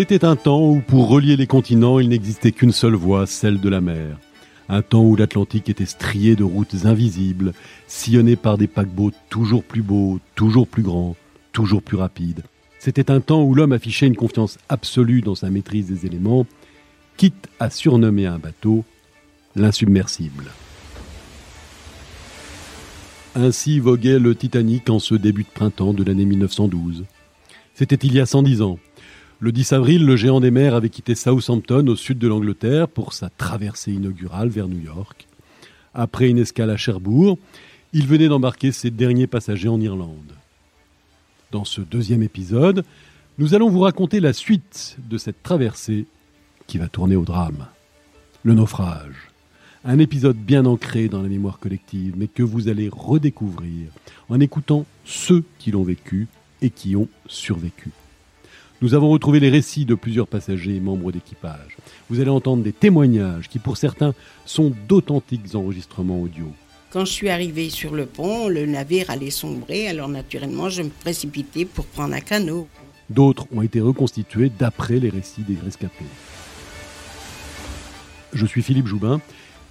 C'était un temps où, pour relier les continents, il n'existait qu'une seule voie, celle de la mer. Un temps où l'Atlantique était strié de routes invisibles, sillonné par des paquebots toujours plus beaux, toujours plus grands, toujours plus rapides. C'était un temps où l'homme affichait une confiance absolue dans sa maîtrise des éléments, quitte à surnommer un bateau l'insubmersible. Ainsi voguait le Titanic en ce début de printemps de l'année 1912. C'était il y a 110 ans. Le 10 avril, le géant des mers avait quitté Southampton au sud de l'Angleterre pour sa traversée inaugurale vers New York. Après une escale à Cherbourg, il venait d'embarquer ses derniers passagers en Irlande. Dans ce deuxième épisode, nous allons vous raconter la suite de cette traversée qui va tourner au drame. Le naufrage. Un épisode bien ancré dans la mémoire collective, mais que vous allez redécouvrir en écoutant ceux qui l'ont vécu et qui ont survécu. Nous avons retrouvé les récits de plusieurs passagers et membres d'équipage. Vous allez entendre des témoignages qui, pour certains, sont d'authentiques enregistrements audio. Quand je suis arrivée sur le pont, le navire allait sombrer, alors naturellement, je me précipitais pour prendre un canot. D'autres ont été reconstitués d'après les récits des rescapés. Je suis Philippe Joubin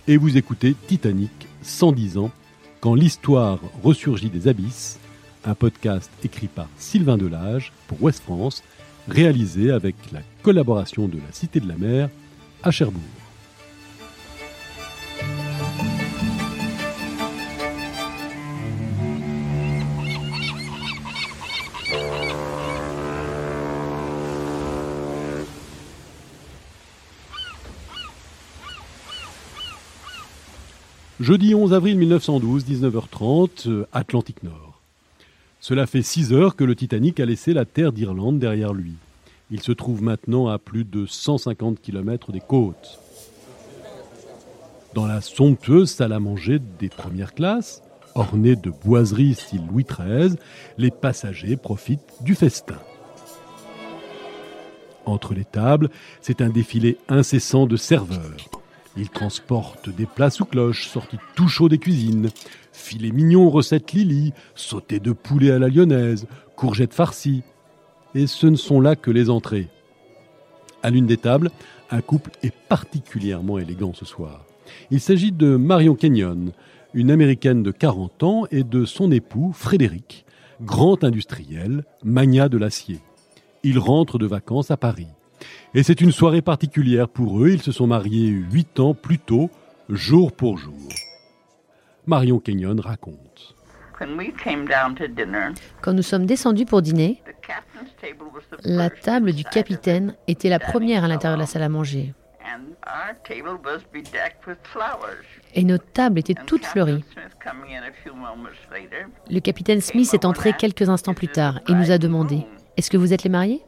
et vous écoutez Titanic 110 ans, quand l'histoire ressurgit des abysses, un podcast écrit par Sylvain Delage pour Ouest France réalisé avec la collaboration de la Cité de la Mer à Cherbourg. Jeudi 11 avril 1912, 19h30, Atlantique Nord. Cela fait six heures que le Titanic a laissé la terre d'Irlande derrière lui. Il se trouve maintenant à plus de 150 km des côtes. Dans la somptueuse salle à manger des premières classes, ornée de boiseries style Louis XIII, les passagers profitent du festin. Entre les tables, c'est un défilé incessant de serveurs. Ils transportent des plats sous cloche, sortis tout chaud des cuisines, Filet mignon, recette Lily, sauté de poulet à la lyonnaise, courgettes farcies. Et ce ne sont là que les entrées. À l'une des tables, un couple est particulièrement élégant ce soir. Il s'agit de Marion Kenyon, une américaine de 40 ans, et de son époux, Frédéric, grand industriel, mania de l'acier. Ils rentrent de vacances à Paris. Et c'est une soirée particulière pour eux, ils se sont mariés huit ans plus tôt, jour pour jour. Marion Kenyon raconte. Quand nous sommes descendus pour dîner, la table du capitaine était la première à l'intérieur de la salle à manger. Et notre table était toute fleurie. Le capitaine Smith est entré quelques instants plus tard et nous a demandé Est-ce que vous êtes les mariés?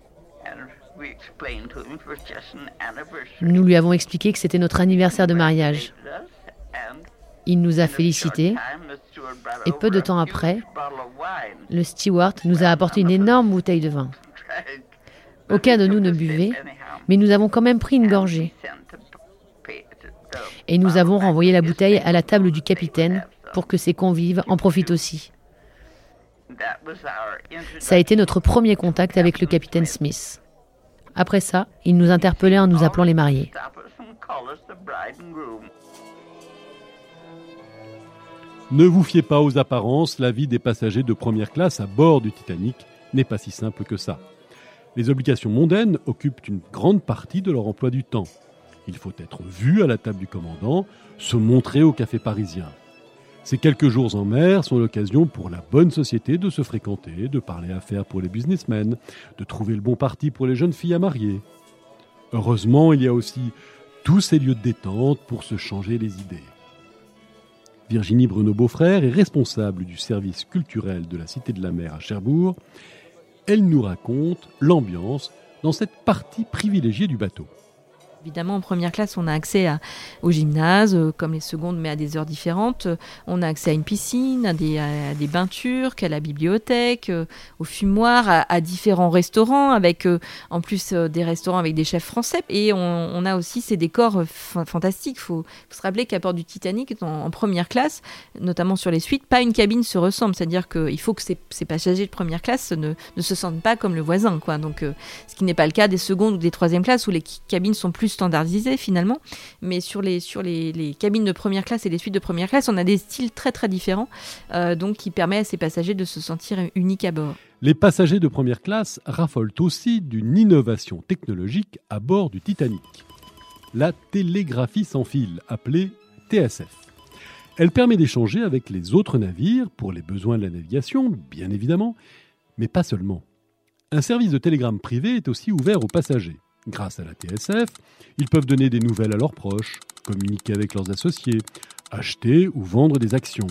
Nous lui avons expliqué que c'était notre anniversaire de mariage. Il nous a félicités et peu de temps après, le steward nous a apporté une énorme bouteille de vin. Aucun de nous ne buvait, mais nous avons quand même pris une gorgée. Et nous avons renvoyé la bouteille à la table du capitaine pour que ses convives en profitent aussi. Ça a été notre premier contact avec le capitaine Smith. Après ça, il nous interpellait en nous appelant les mariés. Ne vous fiez pas aux apparences, la vie des passagers de première classe à bord du Titanic n'est pas si simple que ça. Les obligations mondaines occupent une grande partie de leur emploi du temps. Il faut être vu à la table du commandant, se montrer au café parisien. Ces quelques jours en mer sont l'occasion pour la bonne société de se fréquenter, de parler affaires pour les businessmen, de trouver le bon parti pour les jeunes filles à marier. Heureusement, il y a aussi tous ces lieux de détente pour se changer les idées. Virginie Bruno-Beaufrère est responsable du service culturel de la Cité de la Mer à Cherbourg. Elle nous raconte l'ambiance dans cette partie privilégiée du bateau. Évidemment, en première classe, on a accès au gymnase, euh, comme les secondes, mais à des heures différentes. On a accès à une piscine, à des, à bains turcs, à la bibliothèque, euh, au fumoir, à, différents restaurants, avec euh, en plus des restaurants avec des chefs français. Et on, a aussi ces décors fantastiques. Il faut, se rappeler qu'à bord du Titanic, en, première classe, notamment sur les suites, pas une cabine se ressemble. C'est-à-dire qu'il faut que ces, passagers de première classe ne, se sentent pas comme le voisin. Donc, ce qui n'est pas le cas des secondes ou des troisièmes classes où les cabines sont plus standardisé finalement, mais sur les, cabines de première classe et les suites de première classe, on a des styles très très différents, euh, donc qui permet à ces passagers de se sentir uniques à bord. Les passagers de première classe raffolent aussi d'une innovation technologique à bord du Titanic, la télégraphie sans fil, appelée TSF. Elle permet d'échanger avec les autres navires pour les besoins de la navigation, bien évidemment, mais pas seulement. Un service de télégramme privé est aussi ouvert aux passagers. Grâce à la TSF, ils peuvent donner des nouvelles à leurs proches, communiquer avec leurs associés, acheter ou vendre des actions.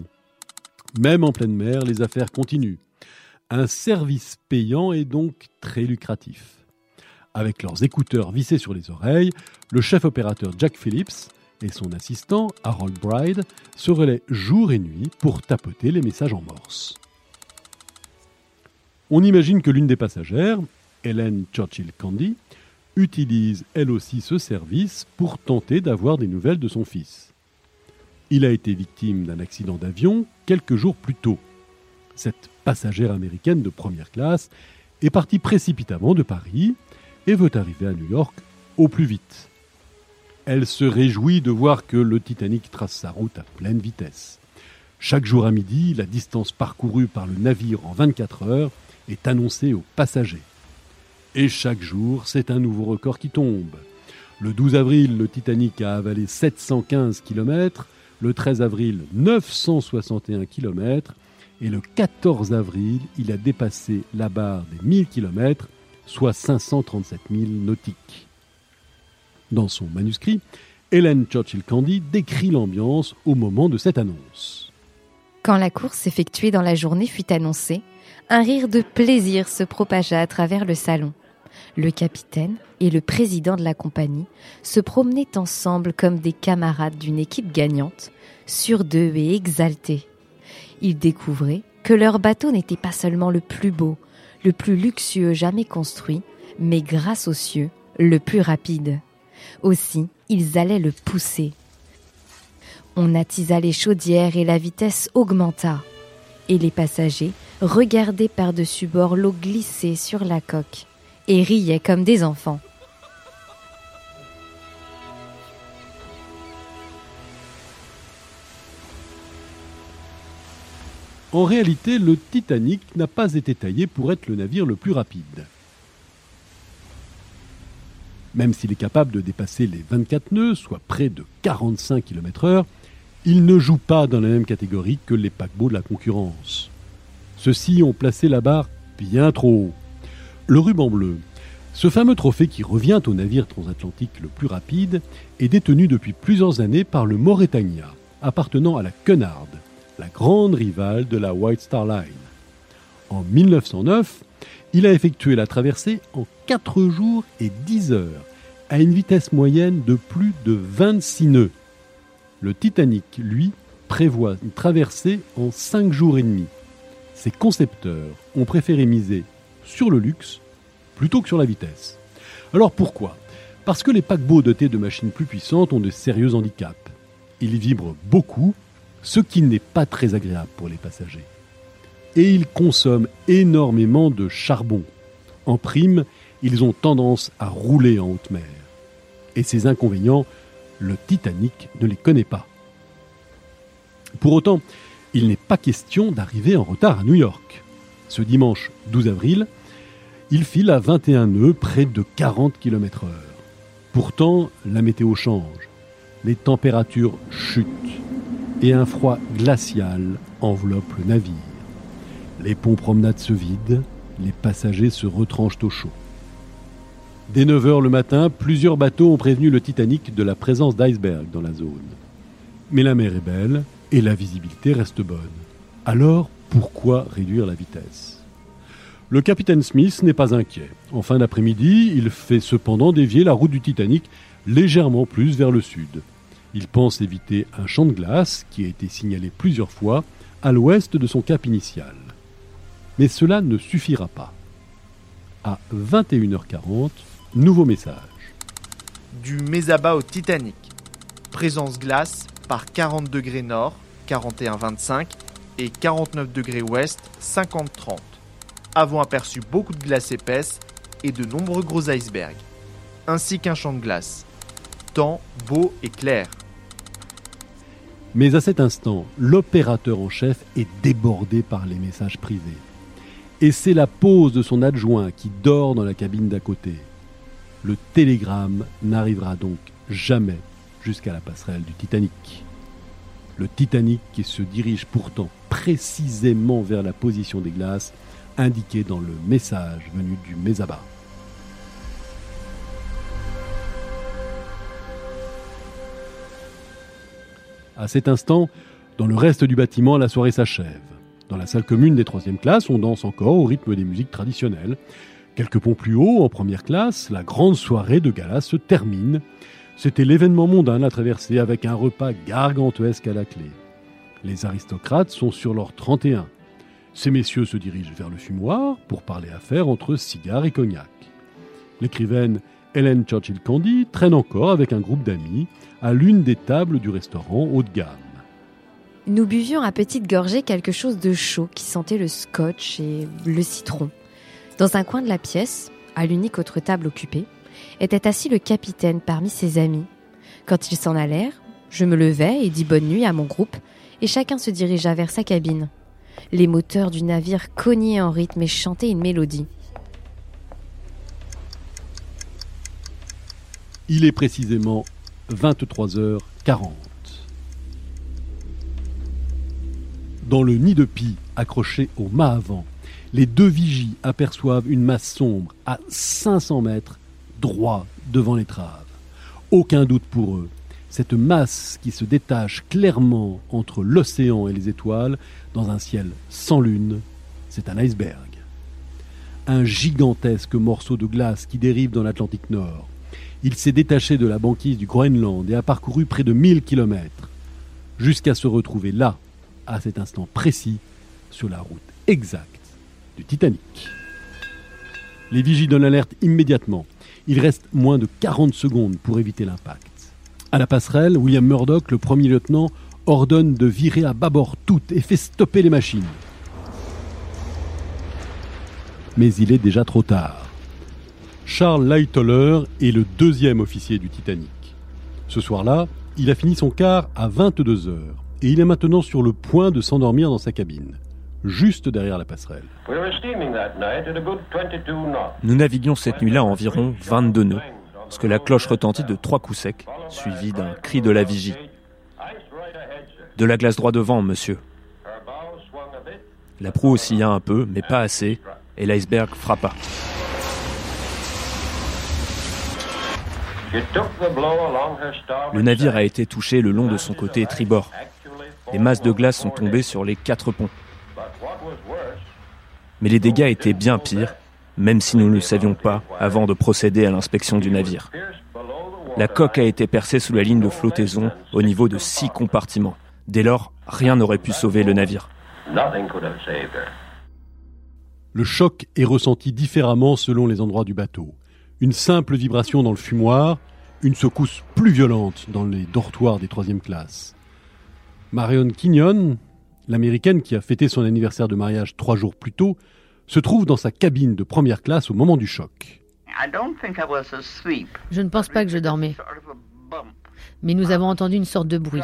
Même en pleine mer, les affaires continuent. Un service payant est donc très lucratif. Avec leurs écouteurs vissés sur les oreilles, le chef opérateur Jack Phillips et son assistant Harold Bride se relaient jour et nuit pour tapoter les messages en morse. On imagine que l'une des passagères, Helen Churchill Candy, utilise elle aussi ce service pour tenter d'avoir des nouvelles de son fils. Il a été victime d'un accident d'avion quelques jours plus tôt. Cette passagère américaine de première classe est partie précipitamment de Paris et veut arriver à New York au plus vite. Elle se réjouit de voir que le Titanic trace sa route à pleine vitesse. Chaque jour à midi, la distance parcourue par le navire en 24 heures est annoncée aux passagers. Et chaque jour, c'est un nouveau record qui tombe. Le 12 avril, le Titanic a avalé 715 km, le 13 avril, 961 km, et le 14 avril, il a dépassé la barre des 1000 km, soit 537 000 nautiques. Dans son manuscrit, Hélène Churchill Candy décrit l'ambiance au moment de cette annonce. Quand la course effectuée dans la journée fut annoncée, un rire de plaisir se propagea à travers le salon. Le capitaine et le président de la compagnie se promenaient ensemble comme des camarades d'une équipe gagnante, sur d'eux et exaltés. Ils découvraient que leur bateau n'était pas seulement le plus beau, le plus luxueux jamais construit, mais grâce aux cieux, le plus rapide. Aussi, ils allaient le pousser. On attisa les chaudières et la vitesse augmenta. Et les passagers regardaient par-dessus bord l'eau glisser sur la coque et riaient comme des enfants. En réalité, le Titanic n'a pas été taillé pour être le navire le plus rapide. Même s'il est capable de dépasser les 24 nœuds, soit près de 45 km/h, il ne joue pas dans la même catégorie que les paquebots de la concurrence. Ceux-ci ont placé la barre bien trop haut. Le ruban bleu, ce fameux trophée qui revient au navire transatlantique le plus rapide, est détenu depuis plusieurs années par le Mauretania, appartenant à la Cunard, la grande rivale de la White Star Line. En 1909, il a effectué la traversée en 4 jours et 10 heures, à une vitesse moyenne de plus de 26 nœuds. Le Titanic, lui, prévoit une traversée en 5 jours et demi. Ses concepteurs ont préféré miser sur le luxe plutôt que sur la vitesse. Alors pourquoi? Parce que les paquebots dotés de machines plus puissantes ont de sérieux handicaps. Ils vibrent beaucoup, ce qui n'est pas très agréable pour les passagers. Et ils consomment énormément de charbon. En prime, ils ont tendance à rouler en haute mer. Et ces inconvénients, le Titanic ne les connaît pas. Pour autant, il n'est pas question d'arriver en retard à New York. Ce dimanche 12 avril, il file à 21 nœuds près de 40 km/h. Pourtant, la météo change. Les températures chutent et un froid glacial enveloppe le navire. Les ponts promenades se vident, les passagers se retranchent au chaud. Dès 9 h le matin, plusieurs bateaux ont prévenu le Titanic de la présence d'icebergs dans la zone. Mais la mer est belle et la visibilité reste bonne. Alors, pourquoi réduire la vitesse Le capitaine Smith n'est pas inquiet. En fin d'après-midi, il fait cependant dévier la route du Titanic légèrement plus vers le sud. Il pense éviter un champ de glace qui a été signalé plusieurs fois à l'ouest de son cap initial. Mais cela ne suffira pas. À 21h40, nouveau message. Du Mesaba au Titanic. Présence glace par 40 degrés nord, 41-25 et 49 degrés ouest, 50-30. Avons aperçu beaucoup de glace épaisse et de nombreux gros icebergs, ainsi qu'un champ de glace. Temps beau et clair. Mais à cet instant, l'opérateur en chef est débordé par les messages privés. Et c'est la pose de son adjoint qui dort dans la cabine d'à côté. Le télégramme n'arrivera donc jamais jusqu'à la passerelle du Titanic. Le Titanic qui se dirige pourtant précisément vers la position des glaces indiquée dans le message venu du Mesaba. À cet instant, dans le reste du bâtiment, la soirée s'achève. Dans la salle commune des troisième classes, on danse encore au rythme des musiques traditionnelles. Quelques ponts plus haut, en première classe, la grande soirée de gala se termine. C'était l'événement mondain à traverser avec un repas gargantuesque à la clé. Les aristocrates sont sur leur 31. Ces messieurs se dirigent vers le fumoir pour parler affaires entre cigares et cognac. L'écrivaine Helen Churchill Candy traîne encore avec un groupe d'amis à l'une des tables du restaurant haut de gamme. Nous buvions à petite gorgée quelque chose de chaud qui sentait le scotch et le citron. Dans un coin de la pièce, à l'unique autre table occupée, était assis le capitaine parmi ses amis. Quand ils s'en allèrent, je me levai et dis bonne nuit à mon groupe, et chacun se dirigea vers sa cabine. Les moteurs du navire cognaient en rythme et chantaient une mélodie. Il est précisément 23h40. Dans le nid de pie accroché au mât avant, les deux vigies aperçoivent une masse sombre à 500 mètres droit devant l'étrave. Aucun doute pour eux. Cette masse qui se détache clairement entre l'océan et les étoiles dans un ciel sans lune, c'est un iceberg. Un gigantesque morceau de glace qui dérive dans l'Atlantique Nord. Il s'est détaché de la banquise du Groenland et a parcouru près de 1000 kilomètres, jusqu'à se retrouver là, à cet instant précis, sur la route exacte du Titanic. Les vigies donnent l'alerte immédiatement. Il reste moins de 40 secondes pour éviter l'impact. À la passerelle, William Murdoch, le premier lieutenant, ordonne de virer à bâbord toutes et fait stopper les machines. Mais il est déjà trop tard. Charles Lightoller est le deuxième officier du Titanic. Ce soir-là, il a fini son quart à 22 heures et il est maintenant sur le point de s'endormir dans sa cabine, juste derrière la passerelle. Nous naviguions cette nuit-là à environ 22 nœuds, lorsque la cloche retentit de trois coups secs, suivi d'un cri de la vigie. De la glace droit devant, monsieur. La proue oscilla un peu, mais pas assez, et l'iceberg frappa. Le navire a été touché le long de son côté tribord. Des masses de glace sont tombées sur les quatre ponts. Mais les dégâts étaient bien pires, même si nous ne le savions pas avant de procéder à l'inspection du navire. La coque a été percée sous la ligne de flottaison au niveau de six compartiments. Dès lors, rien n'aurait pu sauver le navire. Le choc est ressenti différemment selon les endroits du bateau. Une simple vibration dans le fumoir, une secousse plus violente dans les dortoirs des troisième classes. Marion Kinyon, l'américaine qui a fêté son anniversaire de mariage trois jours plus tôt, se trouve dans sa cabine de première classe au moment du choc. Je ne pense pas que je dormais. Mais nous avons entendu une sorte de bruit.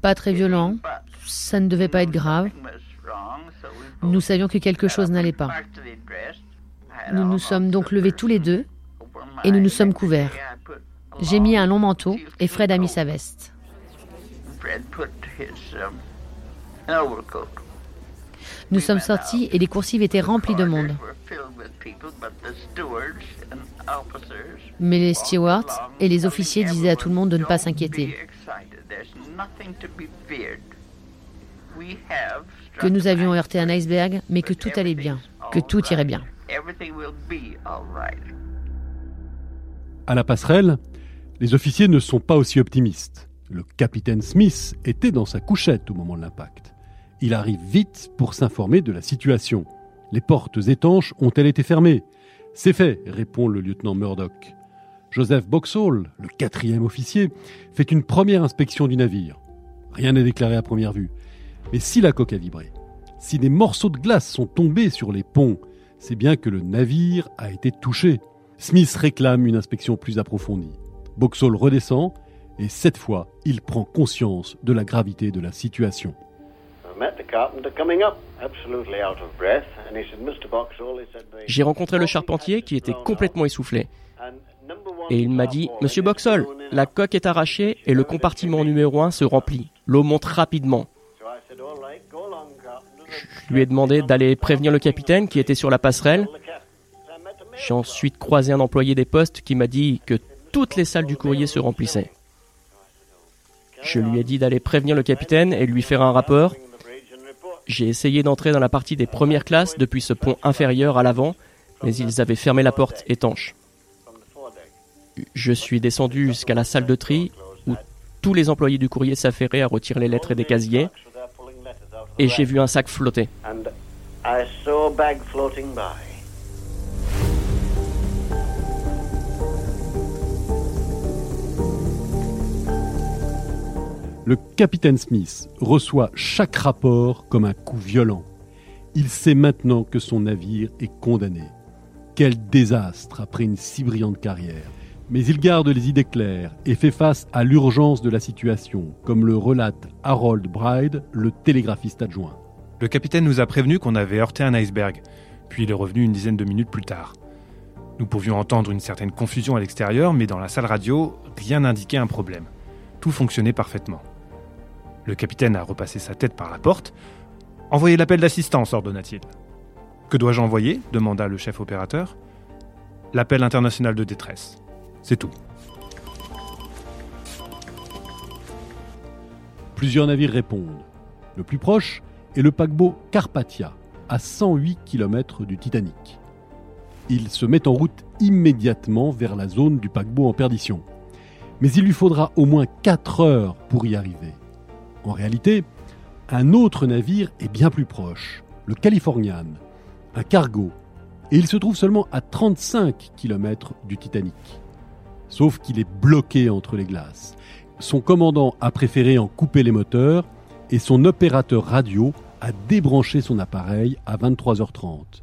Pas très violent, ça ne devait pas être grave. Nous savions que quelque chose n'allait pas. Nous nous sommes donc levés tous les deux et nous nous sommes couverts. J'ai mis un long manteau et Fred a mis sa veste. Nous sommes sortis et les coursives étaient remplies de monde. Mais les stewards et les officiers disaient à tout le monde de ne pas s'inquiéter. que nous avions heurté un iceberg, mais que tout allait bien, que tout irait bien. À la passerelle, les officiers ne sont pas aussi optimistes. Le capitaine Smith était dans sa couchette au moment de l'impact. Il arrive vite pour s'informer de la situation. Les portes étanches ont-elles été fermées? C'est fait, répond le lieutenant Murdoch. Joseph Boxall, le quatrième officier, fait une première inspection du navire. Rien n'est déclaré à première vue. Mais si la coque a vibré, si des morceaux de glace sont tombés sur les ponts, c'est bien que le navire a été touché. Smith réclame une inspection plus approfondie. Boxall redescend et cette fois, il prend conscience de la gravité de la situation. J'ai rencontré le charpentier qui était complètement essoufflé. Et il m'a dit, Monsieur Boxall, la coque est arrachée et le compartiment numéro 1 se remplit. L'eau monte rapidement. Je lui ai demandé d'aller prévenir le capitaine qui était sur la passerelle. J'ai ensuite croisé un employé des postes qui m'a dit que toutes les salles du courrier se remplissaient. Je lui ai dit d'aller prévenir le capitaine et lui faire un rapport. J'ai essayé d'entrer dans la partie des premières classes depuis ce pont inférieur à l'avant, mais ils avaient fermé la porte étanche. Je suis descendu jusqu'à la salle de tri où tous les employés du courrier s'affairaient à retirer les lettres et des casiers et j'ai vu un sac flotter. Le capitaine Smith reçoit chaque rapport comme un coup violent. Il sait maintenant que son navire est condamné. Quel désastre après une si brillante carrière. Mais il garde les idées claires et fait face à l'urgence de la situation, comme le relate Harold Bride, le télégraphiste adjoint. Le capitaine nous a prévenu qu'on avait heurté un iceberg, puis il est revenu une dizaine de minutes plus tard. Nous pouvions entendre une certaine confusion à l'extérieur, mais dans la salle radio, rien n'indiquait un problème. Tout fonctionnait parfaitement. Le capitaine a repassé sa tête par la porte. Envoyez l'appel d'assistance, ordonna-t-il. Que dois-je envoyer demanda le chef opérateur. L'appel international de détresse. C'est tout. Plusieurs navires répondent. Le plus proche est le paquebot Carpathia, à 108 km du Titanic. Il se met en route immédiatement vers la zone du paquebot en perdition. Mais il lui faudra au moins 4 heures pour y arriver. En réalité, un autre navire est bien plus proche, le Californian, un cargo, et il se trouve seulement à 35 km du Titanic sauf qu'il est bloqué entre les glaces. Son commandant a préféré en couper les moteurs et son opérateur radio a débranché son appareil à 23h30.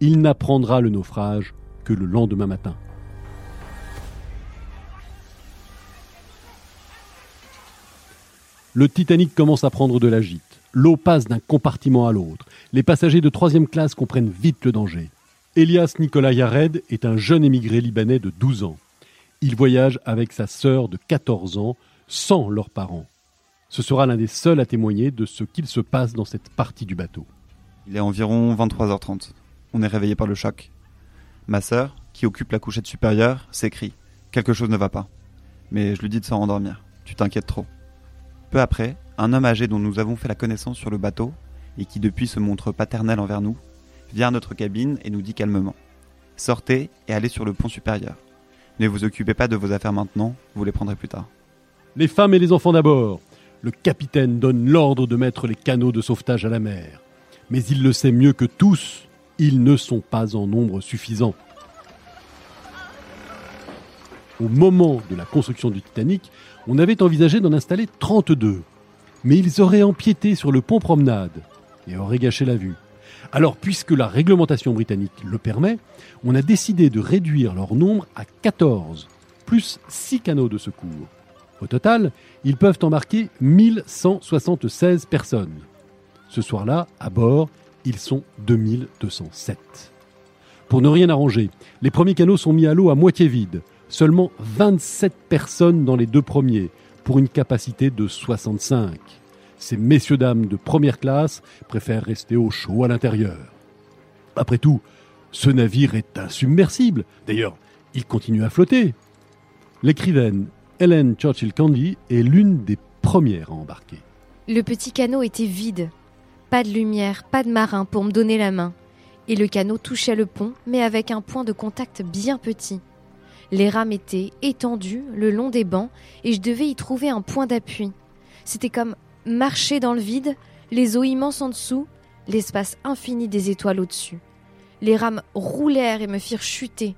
Il n'apprendra le naufrage que le lendemain matin. Le Titanic commence à prendre de la gîte. L'eau passe d'un compartiment à l'autre. Les passagers de troisième classe comprennent vite le danger. Elias Nicolas Yared est un jeune émigré libanais de 12 ans. Il voyage avec sa sœur de 14 ans, sans leurs parents. Ce sera l'un des seuls à témoigner de ce qu'il se passe dans cette partie du bateau. Il est environ 23h30. On est réveillé par le choc. Ma sœur, qui occupe la couchette supérieure, s'écrie. Quelque chose ne va pas. Mais je lui dis de s'en rendormir. Tu t'inquiètes trop. Peu après, un homme âgé dont nous avons fait la connaissance sur le bateau, et qui depuis se montre paternel envers nous, vient à notre cabine et nous dit calmement Sortez et allez sur le pont supérieur. Ne vous occupez pas de vos affaires maintenant, vous les prendrez plus tard. Les femmes et les enfants d'abord. Le capitaine donne l'ordre de mettre les canaux de sauvetage à la mer. Mais il le sait mieux que tous, ils ne sont pas en nombre suffisant. Au moment de la construction du Titanic, on avait envisagé d'en installer 32. Mais ils auraient empiété sur le pont promenade et auraient gâché la vue. Alors, puisque la réglementation britannique le permet, on a décidé de réduire leur nombre à 14, plus 6 canaux de secours. Au total, ils peuvent embarquer 1176 personnes. Ce soir-là, à bord, ils sont 2207. Pour ne rien arranger, les premiers canaux sont mis à l'eau à moitié vide. Seulement 27 personnes dans les deux premiers, pour une capacité de 65 ces messieurs dames de première classe préfèrent rester au chaud à l'intérieur. Après tout, ce navire est insubmersible. D'ailleurs, il continue à flotter. L'écrivaine Helen Churchill Candy est l'une des premières à embarquer. Le petit canot était vide. Pas de lumière, pas de marin pour me donner la main. Et le canot touchait le pont, mais avec un point de contact bien petit. Les rames étaient étendues le long des bancs et je devais y trouver un point d'appui. C'était comme marcher dans le vide, les eaux immenses en dessous, l'espace infini des étoiles au-dessus. Les rames roulèrent et me firent chuter.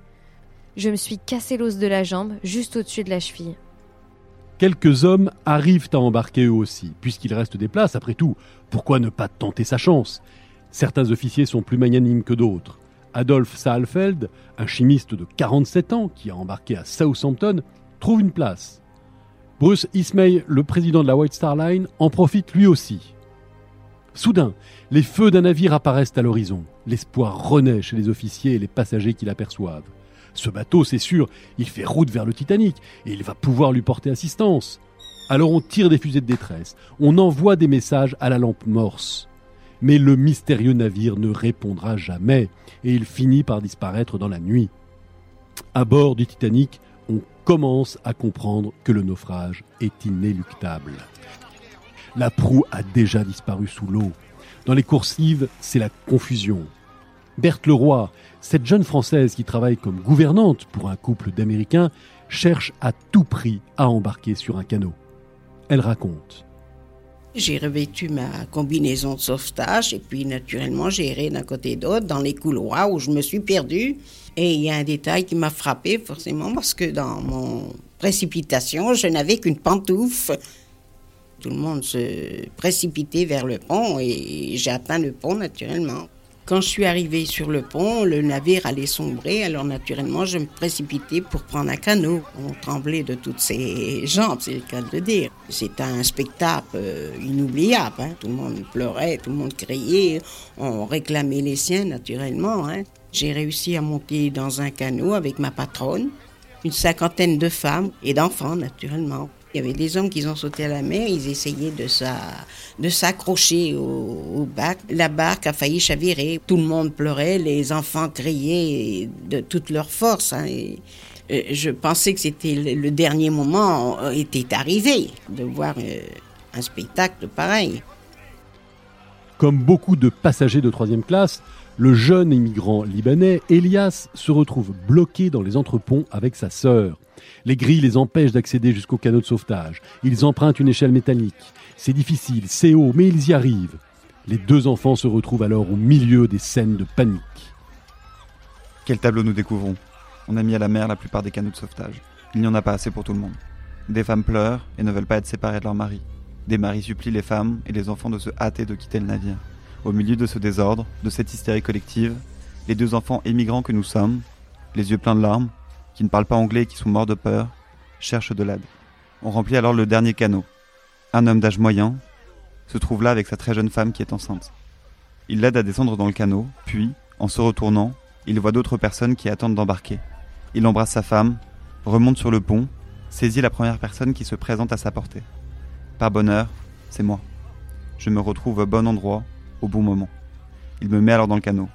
Je me suis cassé l'os de la jambe juste au-dessus de la cheville. Quelques hommes arrivent à embarquer eux aussi, puisqu'il reste des places, après tout. Pourquoi ne pas tenter sa chance? Certains officiers sont plus magnanimes que d'autres. Adolphe Saalfeld, un chimiste de 47 ans qui a embarqué à Southampton, trouve une place. Bruce Ismay, le président de la White Star Line, en profite lui aussi. Soudain, les feux d'un navire apparaissent à l'horizon. L'espoir renaît chez les officiers et les passagers qui l'aperçoivent. Ce bateau, c'est sûr, il fait route vers le Titanic et il va pouvoir lui porter assistance. Alors on tire des fusées de détresse, on envoie des messages à la lampe morse. Mais le mystérieux navire ne répondra jamais et il finit par disparaître dans la nuit. À bord du Titanic, on commence à comprendre que le naufrage est inéluctable. La proue a déjà disparu sous l'eau. Dans les coursives, c'est la confusion. Berthe Leroy, cette jeune Française qui travaille comme gouvernante pour un couple d'Américains, cherche à tout prix à embarquer sur un canot. Elle raconte. J'ai revêtu ma combinaison de sauvetage et puis naturellement j'ai erré d'un côté d'autre dans les couloirs où je me suis perdue. Et il y a un détail qui m'a frappé forcément parce que dans mon précipitation, je n'avais qu'une pantoufle. Tout le monde se précipitait vers le pont et j'ai atteint le pont naturellement. Quand je suis arrivée sur le pont, le navire allait sombrer, alors naturellement, je me précipitais pour prendre un canot. On tremblait de toutes ses jambes, c'est le cas de le dire. C'était un spectacle euh, inoubliable. Hein. Tout le monde pleurait, tout le monde criait, on réclamait les siens naturellement. Hein. J'ai réussi à monter dans un canot avec ma patronne, une cinquantaine de femmes et d'enfants naturellement. Il y avait des hommes qui ont sauté à la mer, ils essayaient de, s'accrocher au, bac. La barque a failli chavirer. Tout le monde pleurait, les enfants criaient de toute leur force. Hein. Euh, je pensais que c'était le, dernier moment euh, était arrivé de voir euh, un spectacle pareil. Comme beaucoup de passagers de troisième classe, le jeune immigrant libanais Elias se retrouve bloqué dans les entreponts avec sa sœur. Les grilles les empêchent d'accéder jusqu'au canot de sauvetage. Ils empruntent une échelle métallique. C'est difficile, c'est haut, mais ils y arrivent. Les deux enfants se retrouvent alors au milieu des scènes de panique. Quel tableau nous découvrons? On a mis à la mer la plupart des canots de sauvetage. Il n'y en a pas assez pour tout le monde. Des femmes pleurent et ne veulent pas être séparées de leur mari. Des maris supplient les femmes et les enfants de se hâter de quitter le navire. Au milieu de ce désordre, de cette hystérie collective, les deux enfants émigrants que nous sommes, les yeux pleins de larmes, qui ne parlent pas anglais et qui sont morts de peur, cherchent de l'aide. On remplit alors le dernier canot. Un homme d'âge moyen se trouve là avec sa très jeune femme qui est enceinte. Il l'aide à descendre dans le canot, puis, en se retournant, il voit d'autres personnes qui attendent d'embarquer. Il embrasse sa femme, remonte sur le pont, saisit la première personne qui se présente à sa portée. Par bonheur, c'est moi. Je me retrouve au bon endroit, au bon moment. Il me met alors dans le canot.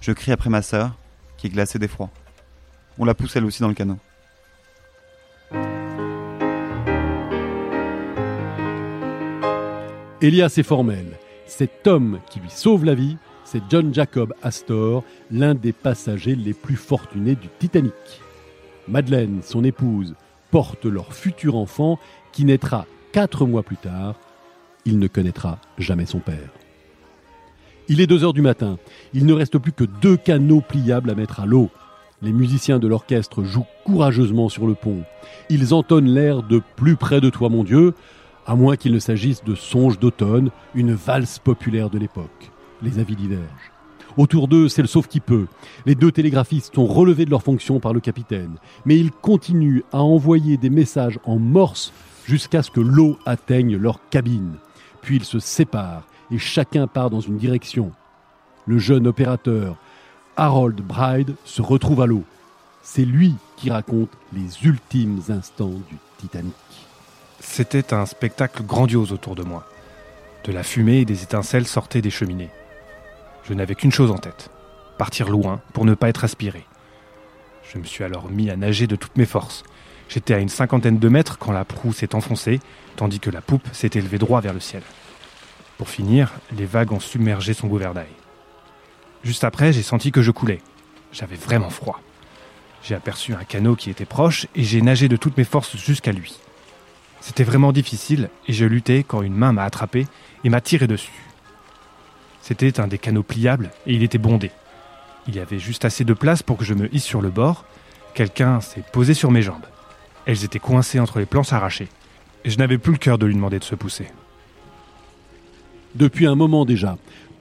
Je crie après ma sœur, qui est glacée d'effroi. On la pousse elle aussi dans le canot. Elias est formel. Cet homme qui lui sauve la vie, c'est John Jacob Astor, l'un des passagers les plus fortunés du Titanic. Madeleine, son épouse, porte leur futur enfant qui naîtra quatre mois plus tard. Il ne connaîtra jamais son père. Il est 2 heures du matin. Il ne reste plus que deux canots pliables à mettre à l'eau. Les musiciens de l'orchestre jouent courageusement sur le pont. Ils entonnent l'air de Plus près de toi, mon Dieu, à moins qu'il ne s'agisse de Songe d'automne, une valse populaire de l'époque. Les avis divergent. Autour d'eux, c'est le sauf qui peut. Les deux télégraphistes sont relevés de leur fonction par le capitaine, mais ils continuent à envoyer des messages en morse jusqu'à ce que l'eau atteigne leur cabine. Puis ils se séparent et chacun part dans une direction. Le jeune opérateur Harold Bride se retrouve à l'eau. C'est lui qui raconte les ultimes instants du Titanic. C'était un spectacle grandiose autour de moi. De la fumée et des étincelles sortaient des cheminées. Je n'avais qu'une chose en tête, partir loin pour ne pas être aspiré. Je me suis alors mis à nager de toutes mes forces. J'étais à une cinquantaine de mètres quand la proue s'est enfoncée, tandis que la poupe s'est élevée droit vers le ciel. Pour finir, les vagues ont submergé son gouvernail. Juste après, j'ai senti que je coulais. J'avais vraiment froid. J'ai aperçu un canot qui était proche et j'ai nagé de toutes mes forces jusqu'à lui. C'était vraiment difficile et je luttais quand une main m'a attrapé et m'a tiré dessus. C'était un des canots pliables et il était bondé. Il y avait juste assez de place pour que je me hisse sur le bord. Quelqu'un s'est posé sur mes jambes. Elles étaient coincées entre les planches arrachées. Et je n'avais plus le cœur de lui demander de se pousser. Depuis un moment déjà,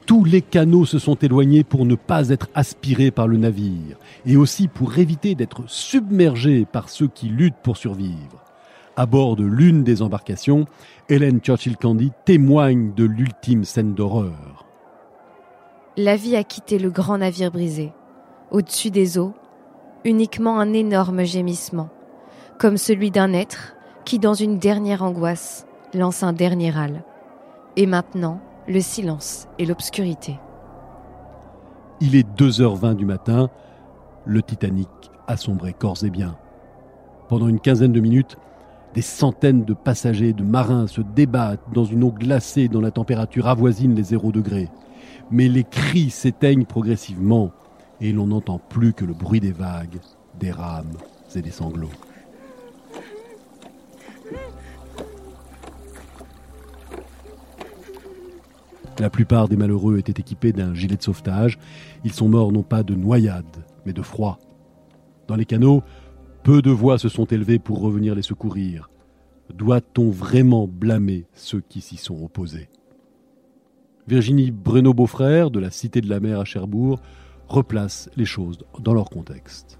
tous les canots se sont éloignés pour ne pas être aspirés par le navire, et aussi pour éviter d'être submergés par ceux qui luttent pour survivre. À bord de l'une des embarcations, Hélène Churchill Candy témoigne de l'ultime scène d'horreur. La vie a quitté le grand navire brisé. Au-dessus des eaux, uniquement un énorme gémissement, comme celui d'un être qui, dans une dernière angoisse, lance un dernier râle. Et maintenant, le silence et l'obscurité. Il est 2h20 du matin, le Titanic a sombré corps et biens. Pendant une quinzaine de minutes, des centaines de passagers de marins se débattent dans une eau glacée dont la température avoisine les 0 degrés. Mais les cris s'éteignent progressivement et l'on n'entend plus que le bruit des vagues, des rames et des sanglots. La plupart des malheureux étaient équipés d'un gilet de sauvetage. Ils sont morts non pas de noyade, mais de froid. Dans les canaux, peu de voix se sont élevées pour revenir les secourir. Doit-on vraiment blâmer ceux qui s'y sont opposés? Virginie Bruno-Beaufrère, de la Cité de la Mer à Cherbourg, replace les choses dans leur contexte.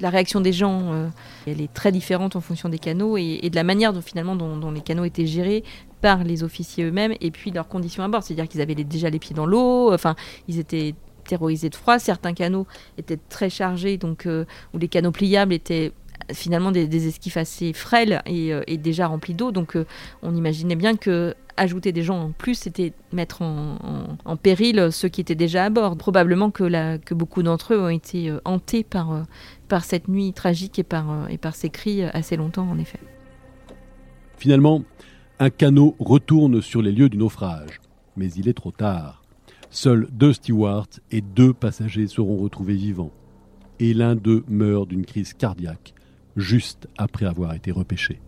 La réaction des gens, euh, elle est très différente en fonction des canaux et, de la manière finalement dont, les canaux étaient gérés par les officiers eux-mêmes et puis leurs conditions à bord. C'est-à-dire qu'ils avaient déjà les pieds dans l'eau, enfin ils étaient terrorisés de froid. Certains canaux étaient très chargés, donc euh, les canaux pliables étaient finalement des, esquifs assez frêles et, euh, déjà remplis d'eau. Donc on imaginait bien que ajouter des gens en plus, c'était mettre en, péril ceux qui étaient déjà à bord. Probablement que, que beaucoup d'entre eux ont été hantés par, par cette nuit tragique euh, et par ces cris assez longtemps, en effet. Finalement, un canot retourne sur les lieux du naufrage, mais il est trop tard. Seuls deux stewards et deux passagers seront retrouvés vivants, et l'un d'eux meurt d'une crise cardiaque juste après avoir été repêché.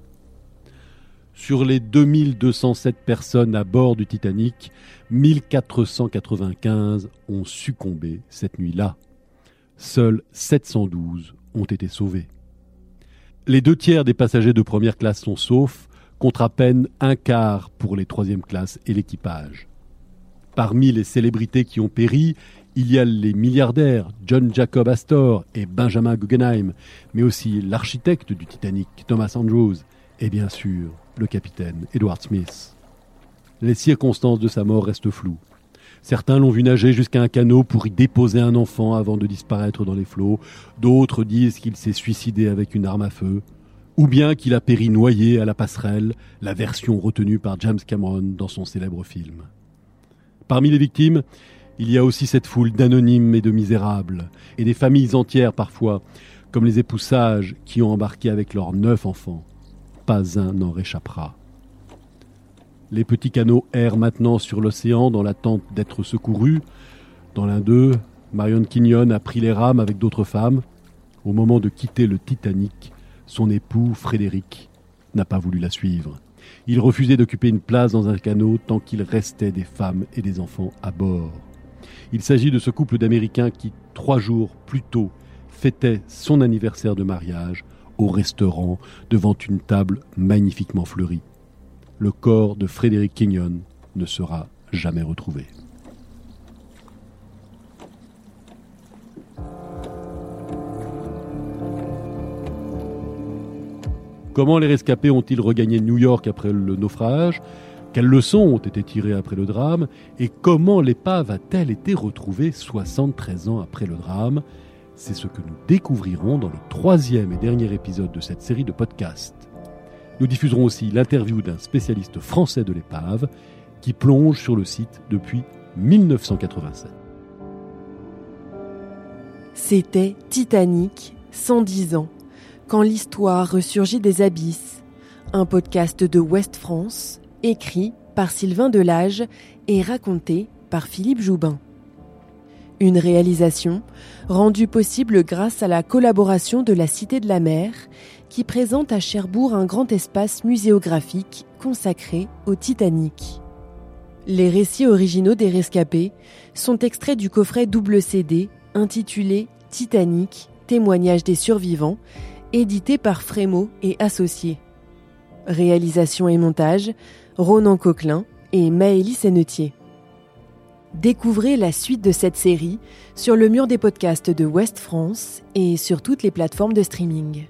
Sur les 2207 personnes à bord du Titanic, 1495 ont succombé cette nuit-là seuls 712 ont été sauvés. Les deux tiers des passagers de première classe sont saufs, contre à peine un quart pour les troisième classes et l'équipage. Parmi les célébrités qui ont péri, il y a les milliardaires John Jacob Astor et Benjamin Guggenheim, mais aussi l'architecte du Titanic Thomas Andrews et bien sûr le capitaine Edward Smith. Les circonstances de sa mort restent floues. Certains l'ont vu nager jusqu'à un canot pour y déposer un enfant avant de disparaître dans les flots. D'autres disent qu'il s'est suicidé avec une arme à feu. Ou bien qu'il a péri noyé à la passerelle, la version retenue par James Cameron dans son célèbre film. Parmi les victimes, il y a aussi cette foule d'anonymes et de misérables, et des familles entières parfois, comme les épousages sages qui ont embarqué avec leurs neuf enfants. Pas un n'en réchappera. Les petits canots errent maintenant sur l'océan dans l'attente d'être secourus. Dans l'un d'eux, Marion Quignon a pris les rames avec d'autres femmes. Au moment de quitter le Titanic, son époux, Frédéric, n'a pas voulu la suivre. Il refusait d'occuper une place dans un canot tant qu'il restait des femmes et des enfants à bord. Il s'agit de ce couple d'Américains qui, trois jours plus tôt, fêtait son anniversaire de mariage au restaurant devant une table magnifiquement fleurie le corps de Frédéric Kenyon ne sera jamais retrouvé. Comment les rescapés ont-ils regagné New York après le naufrage? Quelles leçons ont été tirées après le drame? Et comment l'épave a-t-elle été retrouvée 73 ans après le drame? C'est ce que nous découvrirons dans le troisième et dernier épisode de cette série de podcasts. Nous diffuserons aussi l'interview d'un spécialiste français de l'épave qui plonge sur le site depuis 1987. C'était Titanic, 110 ans. Quand l'histoire ressurgit des abysses, un podcast de Ouest France, écrit par Sylvain Delage et raconté par Philippe Joubin. Une réalisation rendue possible grâce à la collaboration de la Cité de la Mer, qui présente à Cherbourg un grand espace muséographique consacré au Titanic. Les récits originaux des rescapés sont extraits du coffret double CD intitulé Titanic, témoignage des survivants, édité par Frémo et Associés. Réalisation et montage, Ronan Coquelin et Maëlys Sennetier. Découvrez la suite de cette série sur le mur des podcasts de West France et sur toutes les plateformes de streaming.